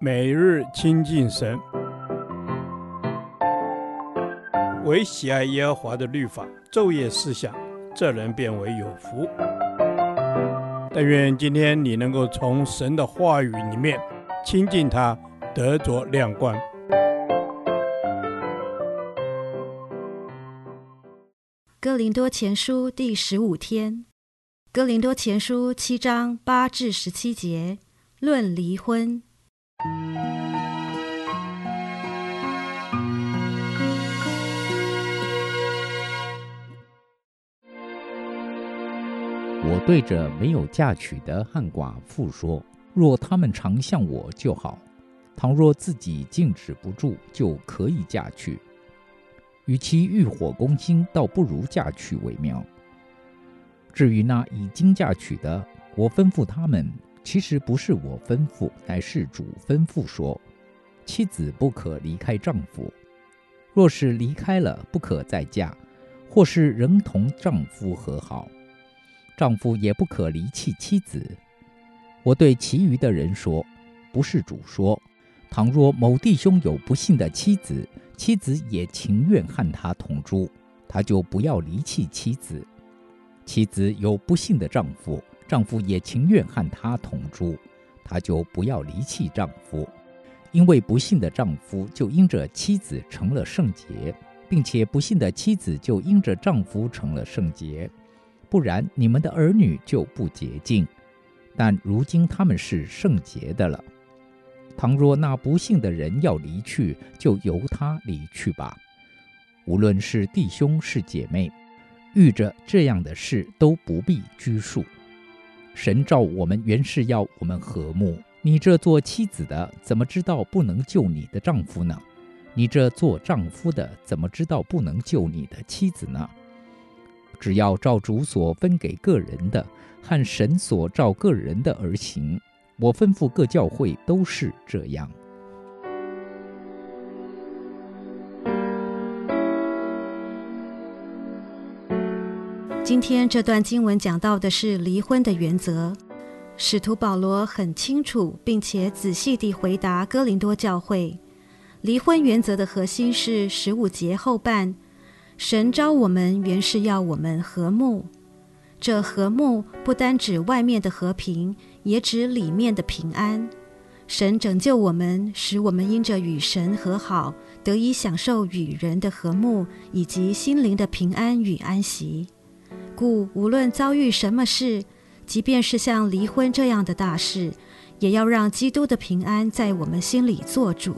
每日亲近神，唯喜爱耶和华的律法，昼夜思想，这人便为有福。但愿今天你能够从神的话语里面亲近他，得着亮光。哥林多前书第十五天，哥林多前书七章八至十七节，论离婚。我对着没有嫁娶的汉寡妇说：若他们常向我就好；倘若自己禁止不住，就可以嫁娶。与其欲火攻心，倒不如嫁娶为妙。至于那已经嫁娶的，我吩咐他们。其实不是我吩咐，乃是主吩咐说：妻子不可离开丈夫；若是离开了，不可再嫁；或是仍同丈夫和好，丈夫也不可离弃妻子。我对其余的人说：不是主说，倘若某弟兄有不幸的妻子，妻子也情愿和他同住，他就不要离弃妻子；妻子有不幸的丈夫。丈夫也情愿和她同住，她就不要离弃丈夫，因为不幸的丈夫就因着妻子成了圣洁，并且不幸的妻子就因着丈夫成了圣洁。不然，你们的儿女就不洁净，但如今他们是圣洁的了。倘若那不幸的人要离去，就由他离去吧。无论是弟兄是姐妹，遇着这样的事都不必拘束。神召我们原是要我们和睦。你这做妻子的，怎么知道不能救你的丈夫呢？你这做丈夫的，怎么知道不能救你的妻子呢？只要照主所分给个人的，和神所照个人的而行。我吩咐各教会都是这样。今天这段经文讲到的是离婚的原则。使徒保罗很清楚并且仔细地回答哥林多教会，离婚原则的核心是十五节后半：神召我们原是要我们和睦。这和睦不单指外面的和平，也指里面的平安。神拯救我们，使我们因着与神和好，得以享受与人的和睦，以及心灵的平安与安息。故无论遭遇什么事，即便是像离婚这样的大事，也要让基督的平安在我们心里做主。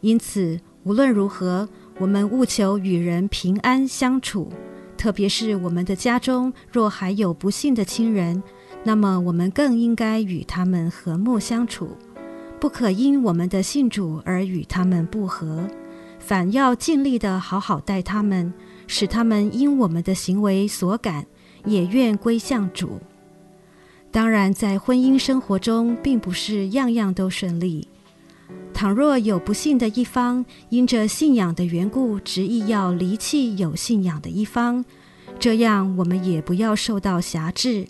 因此，无论如何，我们务求与人平安相处。特别是我们的家中若还有不信的亲人，那么我们更应该与他们和睦相处，不可因我们的信主而与他们不和，反要尽力的好好待他们。使他们因我们的行为所感，也愿归向主。当然，在婚姻生活中，并不是样样都顺利。倘若有不幸的一方，因着信仰的缘故，执意要离弃有信仰的一方，这样我们也不要受到辖制，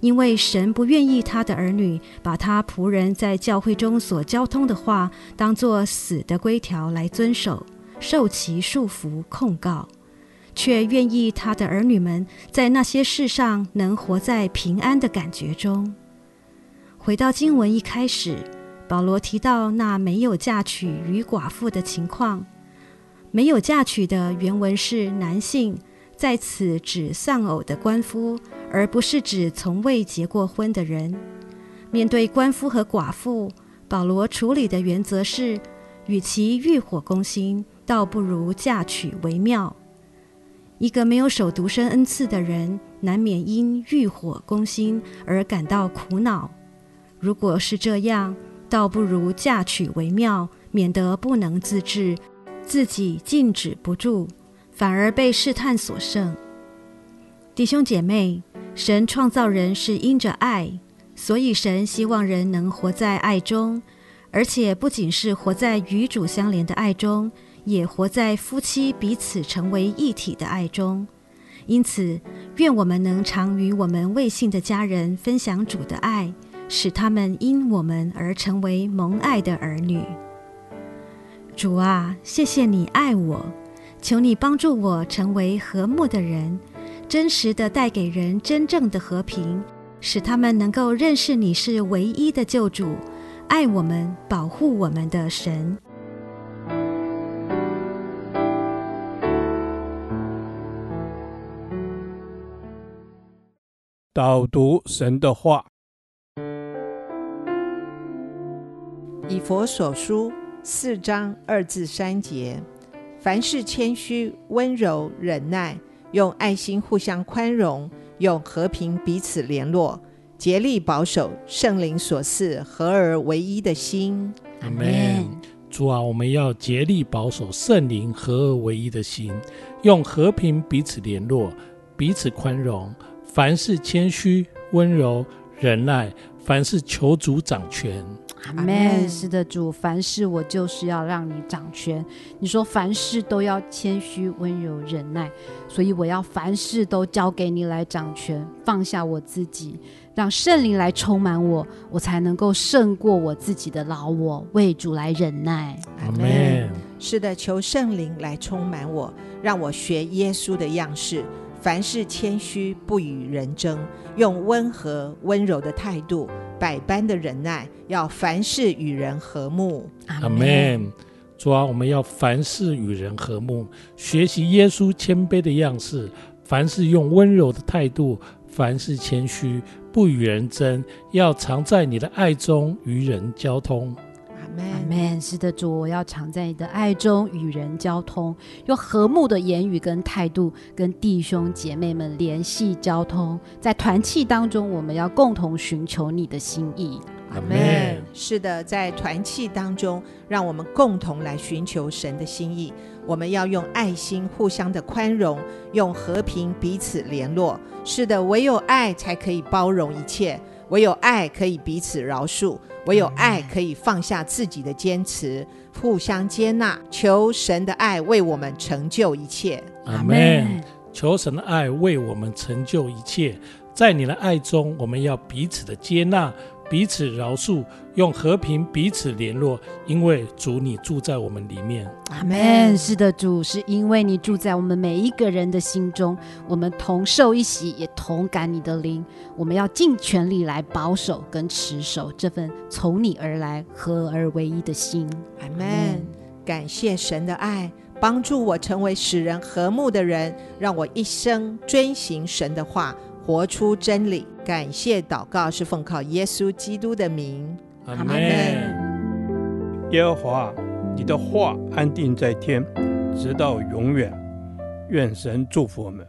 因为神不愿意他的儿女把他仆人在教会中所交通的话，当作死的规条来遵守，受其束缚控告。却愿意他的儿女们在那些事上能活在平安的感觉中。回到经文一开始，保罗提到那没有嫁娶与寡妇的情况。没有嫁娶的原文是男性，在此指丧偶的鳏夫，而不是指从未结过婚的人。面对鳏夫和寡妇，保罗处理的原则是：与其欲火攻心，倒不如嫁娶为妙。一个没有守独身恩赐的人，难免因欲火攻心而感到苦恼。如果是这样，倒不如嫁娶为妙，免得不能自制，自己禁止不住，反而被试探所胜。弟兄姐妹，神创造人是因着爱，所以神希望人能活在爱中，而且不仅是活在与主相连的爱中。也活在夫妻彼此成为一体的爱中，因此，愿我们能常与我们未信的家人分享主的爱，使他们因我们而成为蒙爱的儿女。主啊，谢谢你爱我，求你帮助我成为和睦的人，真实的带给人真正的和平，使他们能够认识你是唯一的救主，爱我们、保护我们的神。导读神的话，以佛所书四章二至三节：凡事谦虚、温柔、忍耐，用爱心互相宽容，用和平彼此联络，竭力保守圣灵所赐合而为一的心。阿门。主啊，我们要竭力保守圣灵合而为一的心，用和平彼此联络，彼此宽容。凡事谦虚、温柔、忍耐，凡事求主掌权。阿门。是的，主，凡事我就是要让你掌权。你说凡事都要谦虚、温柔、忍耐，所以我要凡事都交给你来掌权，放下我自己，让圣灵来充满我，我才能够胜过我自己的老我，为主来忍耐。阿门。是的，求圣灵来充满我，让我学耶稣的样式。凡事谦虚，不与人争，用温和温柔的态度，百般的忍耐，要凡事与人和睦。阿门。主啊，我们要凡事与人和睦，学习耶稣谦卑的样式。凡事用温柔的态度，凡事谦虚，不与人争，要常在你的爱中与人交通。阿门。是的，主，我要常在你的爱中与人交通，用和睦的言语跟态度跟弟兄姐妹们联系交通。在团契当中，我们要共同寻求你的心意。阿门。是的，在团契当中，让我们共同来寻求神的心意。我们要用爱心互相的宽容，用和平彼此联络。是的，唯有爱才可以包容一切。唯有爱可以彼此饶恕，唯有爱可以放下自己的坚持，互相接纳。求神的爱为我们成就一切。阿门。求神的爱为我们成就一切。在你的爱中，我们要彼此的接纳。彼此饶恕，用和平彼此联络，因为主你住在我们里面。阿门。是的，主是因为你住在我们每一个人的心中，我们同受一喜，也同感你的灵。我们要尽全力来保守跟持守这份从你而来合而为一的心。阿门。感谢神的爱，帮助我成为使人和睦的人，让我一生遵行神的话。活出真理，感谢祷告是奉靠耶稣基督的名，阿门。耶和华，你的话安定在天，直到永远。愿神祝福我们。